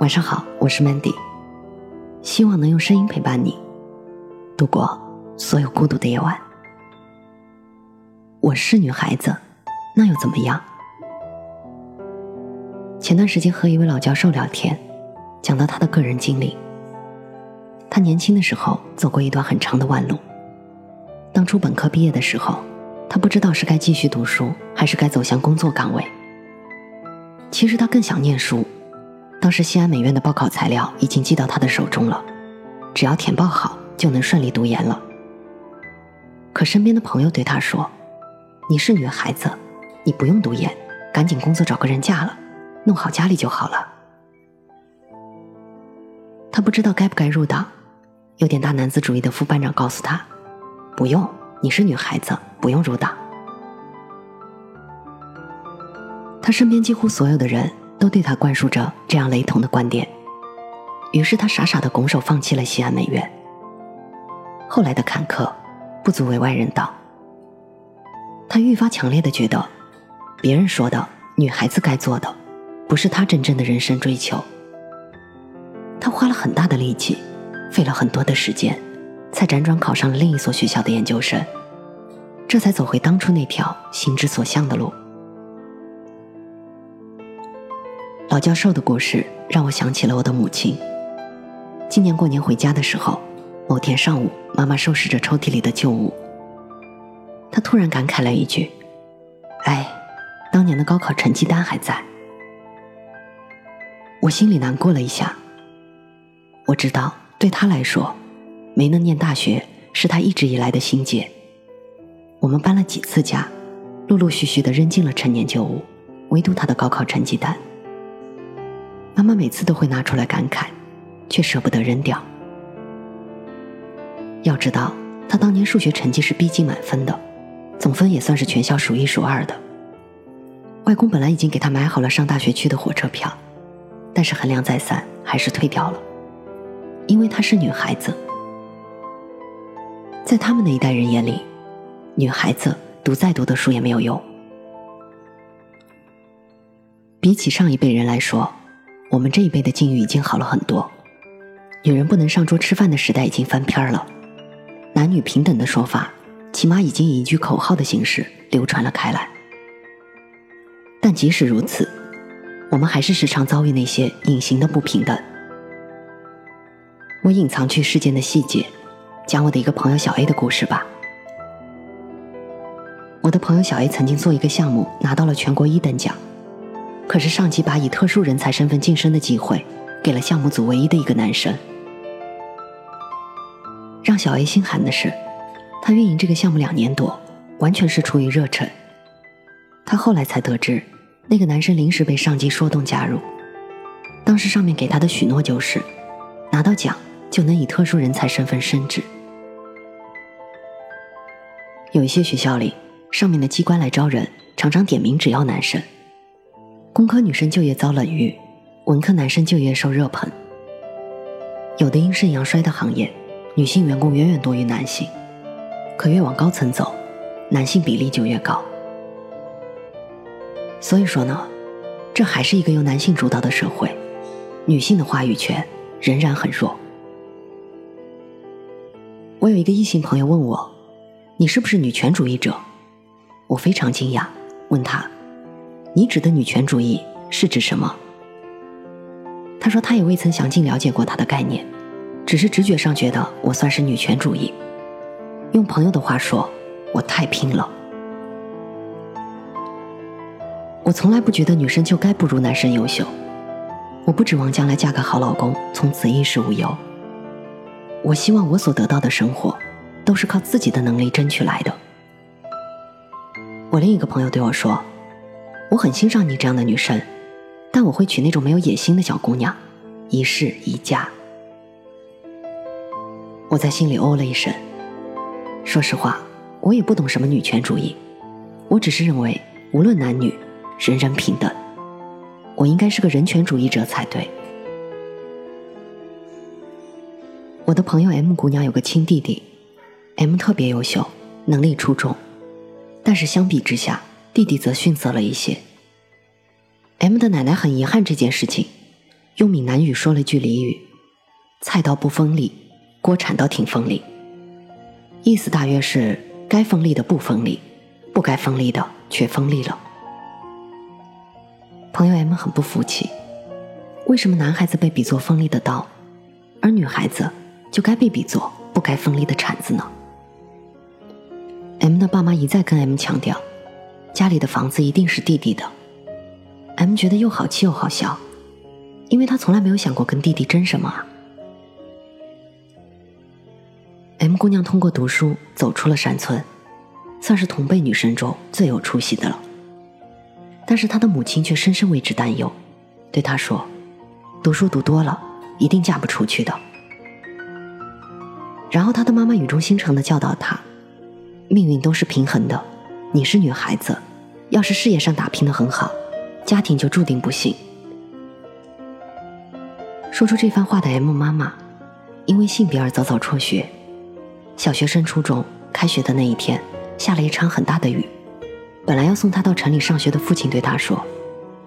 晚上好，我是 Mandy，希望能用声音陪伴你度过所有孤独的夜晚。我是女孩子，那又怎么样？前段时间和一位老教授聊天，讲到他的个人经历。他年轻的时候走过一段很长的弯路。当初本科毕业的时候，他不知道是该继续读书，还是该走向工作岗位。其实他更想念书。当时西安美院的报考材料已经寄到他的手中了，只要填报好就能顺利读研了。可身边的朋友对他说：“你是女孩子，你不用读研，赶紧工作找个人嫁了，弄好家里就好了。”他不知道该不该入党，有点大男子主义的副班长告诉他：“不用，你是女孩子，不用入党。”他身边几乎所有的人都对他灌输着这样雷同的观点，于是他傻傻的拱手放弃了西安美院。后来的坎坷，不足为外人道。他愈发强烈的觉得，别人说的女孩子该做的，不是他真正的人生追求。他花了很大的力气，费了很多的时间，才辗转考上了另一所学校的研究生，这才走回当初那条心之所向的路。老教授的故事让我想起了我的母亲。今年过年回家的时候，某天上午，妈妈收拾着抽屉里的旧物，她突然感慨了一句：“哎，当年的高考成绩单还在。”我心里难过了一下。我知道，对她来说，没能念大学是她一直以来的心结。我们搬了几次家，陆陆续续的扔进了陈年旧物，唯独她的高考成绩单。妈妈每次都会拿出来感慨，却舍不得扔掉。要知道，她当年数学成绩是逼近满分的，总分也算是全校数一数二的。外公本来已经给她买好了上大学去的火车票，但是衡量再三，还是退掉了，因为她是女孩子。在他们那一代人眼里，女孩子读再多的书也没有用。比起上一辈人来说。我们这一辈的境遇已经好了很多，女人不能上桌吃饭的时代已经翻篇了，男女平等的说法，起码已经以一句口号的形式流传了开来。但即使如此，我们还是时常遭遇那些隐形的不平等。我隐藏去事件的细节，讲我的一个朋友小 A 的故事吧。我的朋友小 A 曾经做一个项目，拿到了全国一等奖。可是上级把以特殊人才身份晋升的机会给了项目组唯一的一个男生。让小 A 心寒的是，他运营这个项目两年多，完全是出于热忱。他后来才得知，那个男生临时被上级说动加入。当时上面给他的许诺就是，拿到奖就能以特殊人才身份升职。有一些学校里，上面的机关来招人，常常点名只要男生。工科女生就业遭冷遇，文科男生就业受热捧。有的阴盛阳衰的行业，女性员工远远多于男性，可越往高层走，男性比例就越高。所以说呢，这还是一个由男性主导的社会，女性的话语权仍然很弱。我有一个异性朋友问我：“你是不是女权主义者？”我非常惊讶，问他。你指的女权主义是指什么？他说他也未曾详尽了解过他的概念，只是直觉上觉得我算是女权主义。用朋友的话说，我太拼了。我从来不觉得女生就该不如男生优秀，我不指望将来嫁个好老公，从此衣食无忧。我希望我所得到的生活，都是靠自己的能力争取来的。我另一个朋友对我说。我很欣赏你这样的女生，但我会娶那种没有野心的小姑娘，一世一家。我在心里哦了一声。说实话，我也不懂什么女权主义，我只是认为无论男女，人人平等。我应该是个人权主义者才对。我的朋友 M 姑娘有个亲弟弟，M 特别优秀，能力出众，但是相比之下。弟弟则逊色了一些。M 的奶奶很遗憾这件事情，用闽南语说了句俚语：“菜刀不锋利，锅铲倒挺锋利。”意思大约是该锋利的不锋利，不该锋利的却锋利了。朋友 M 很不服气，为什么男孩子被比作锋利的刀，而女孩子就该被比作不该锋利的铲子呢？M 的爸妈一再跟 M 强调，家里的房子一定是弟弟的。M 觉得又好气又好笑，因为他从来没有想过跟弟弟争什么啊。M 姑娘通过读书走出了山村，算是同辈女生中最有出息的了。但是她的母亲却深深为之担忧，对她说：“读书读多了，一定嫁不出去的。”然后她的妈妈语重心长的教导她：“命运都是平衡的，你是女孩子，要是事业上打拼的很好，家庭就注定不幸。”说出这番话的 M 妈妈，因为性别而早早辍学。小学升初中，开学的那一天，下了一场很大的雨。本来要送他到城里上学的父亲对他说：“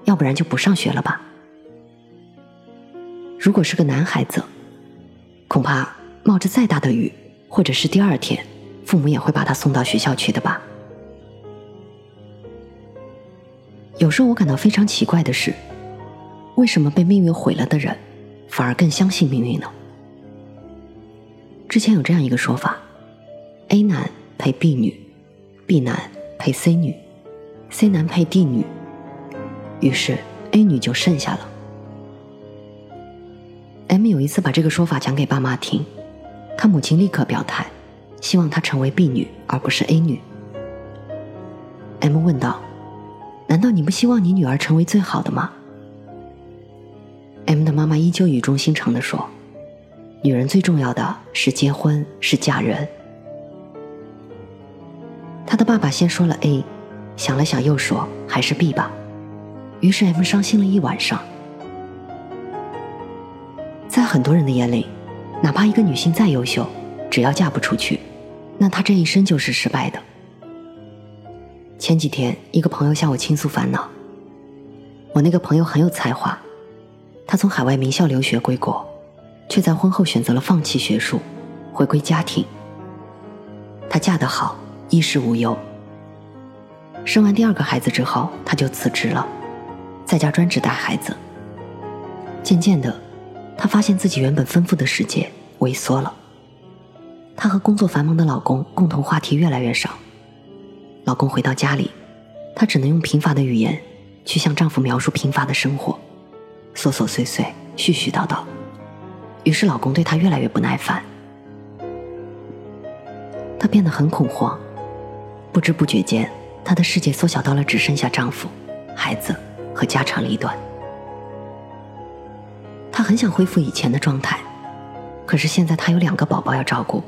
要不然就不上学了吧。”如果是个男孩子，恐怕冒着再大的雨，或者是第二天，父母也会把他送到学校去的吧。有时候我感到非常奇怪的是，为什么被命运毁了的人，反而更相信命运呢？之前有这样一个说法：A 男配 B 女，B 男配 C 女。C 男配 D 女，于是 A 女就剩下了。M 有一次把这个说法讲给爸妈听，他母亲立刻表态，希望她成为 B 女而不是 A 女。M 问道：“难道你不希望你女儿成为最好的吗？”M 的妈妈依旧语重心长的说：“女人最重要的是结婚，是嫁人。”他的爸爸先说了 A。想了想，又说：“还是 B 吧。”于是 M 伤心了一晚上。在很多人的眼里，哪怕一个女性再优秀，只要嫁不出去，那她这一生就是失败的。前几天，一个朋友向我倾诉烦恼。我那个朋友很有才华，他从海外名校留学归国，却在婚后选择了放弃学术，回归家庭。她嫁得好，衣食无忧。生完第二个孩子之后，他就辞职了，在家专职带孩子。渐渐的，她发现自己原本丰富的世界萎缩了。她和工作繁忙的老公共同话题越来越少。老公回到家里，她只能用贫乏的语言去向丈夫描述贫乏的生活，琐琐碎碎，絮絮叨叨。于是老公对她越来越不耐烦，她变得很恐慌，不知不觉间。她的世界缩小到了只剩下丈夫、孩子和家长里短。她很想恢复以前的状态，可是现在她有两个宝宝要照顾，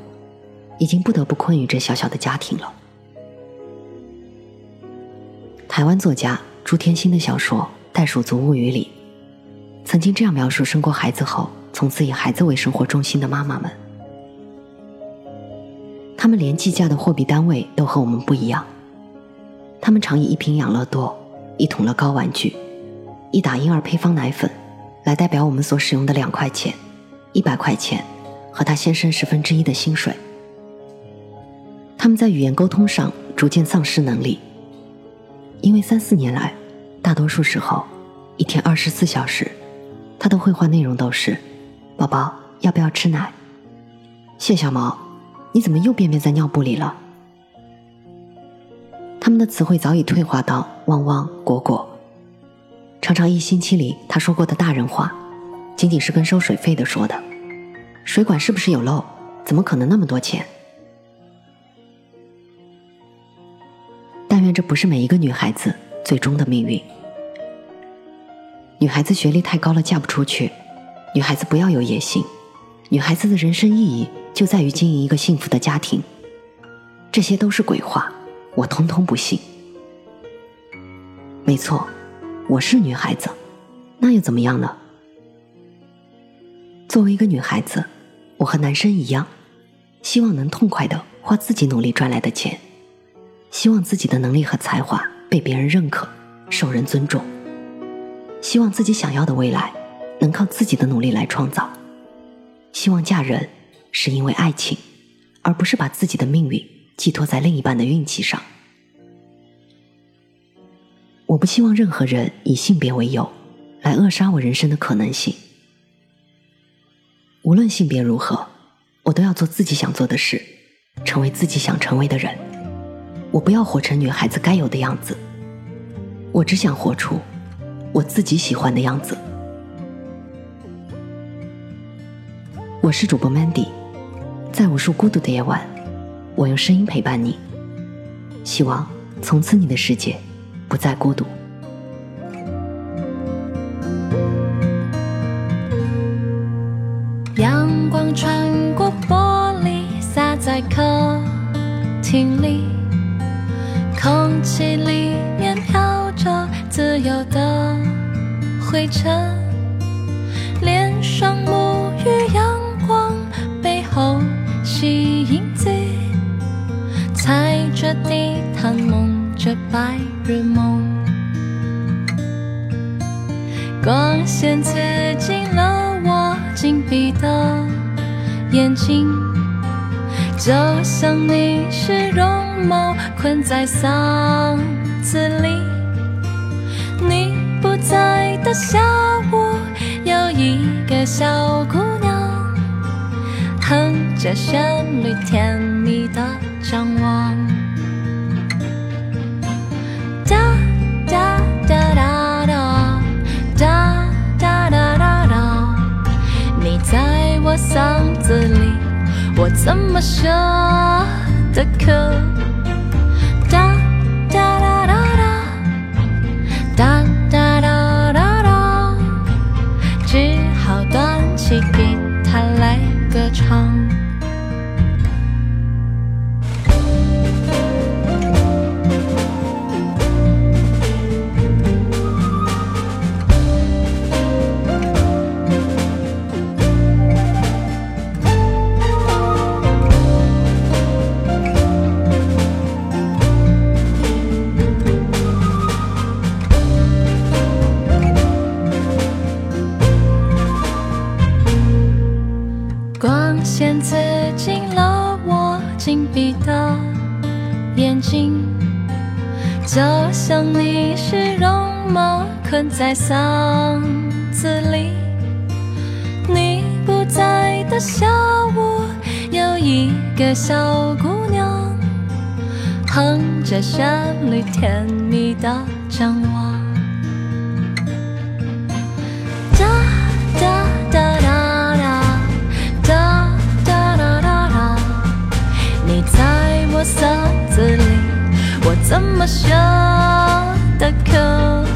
已经不得不困于这小小的家庭了。台湾作家朱天心的小说《袋鼠族物语》里，曾经这样描述生过孩子后，从此以孩子为生活中心的妈妈们：他们连计价的货币单位都和我们不一样。他们常以一瓶养乐多、一桶乐高玩具、一打婴儿配方奶粉，来代表我们所使用的两块钱、一百块钱和他先生十分之一的薪水。他们在语言沟通上逐渐丧失能力，因为三四年来，大多数时候，一天二十四小时，他的绘画内容都是：“宝宝要不要吃奶？”“谢小毛，你怎么又便便在尿布里了？”他们的词汇早已退化到汪汪果果，常常一星期里他说过的大人话，仅仅是跟收水费的说的。水管是不是有漏？怎么可能那么多钱？这不是每一个女孩子最终的命运。女孩子学历太高了嫁不出去，女孩子不要有野心，女孩子的人生意义就在于经营一个幸福的家庭。这些都是鬼话。我通通不信。没错，我是女孩子，那又怎么样呢？作为一个女孩子，我和男生一样，希望能痛快的花自己努力赚来的钱，希望自己的能力和才华被别人认可，受人尊重，希望自己想要的未来能靠自己的努力来创造。希望嫁人是因为爱情，而不是把自己的命运寄托在另一半的运气上。我不希望任何人以性别为由来扼杀我人生的可能性。无论性别如何，我都要做自己想做的事，成为自己想成为的人。我不要活成女孩子该有的样子，我只想活出我自己喜欢的样子。我是主播 Mandy，在无数孤独的夜晚，我用声音陪伴你。希望从此你的世界。不再孤独。阳光穿过玻璃，洒在客厅里，空气里面飘着自由的灰尘，脸上沐浴阳光背后吸影子，踩着地毯梦着白。日梦，光线刺进了我紧闭的眼睛，就像你是绒毛困在嗓子里。你不在的下午，有一个小姑娘哼着旋律，甜蜜的张望。在我嗓子里，我怎么舍得哭？蹲在嗓子里。你不在的下午有一个小姑娘哼着旋律甜蜜的张望。哒哒哒哒哒哒哒哒哒哒你在我嗓子里我怎么学的可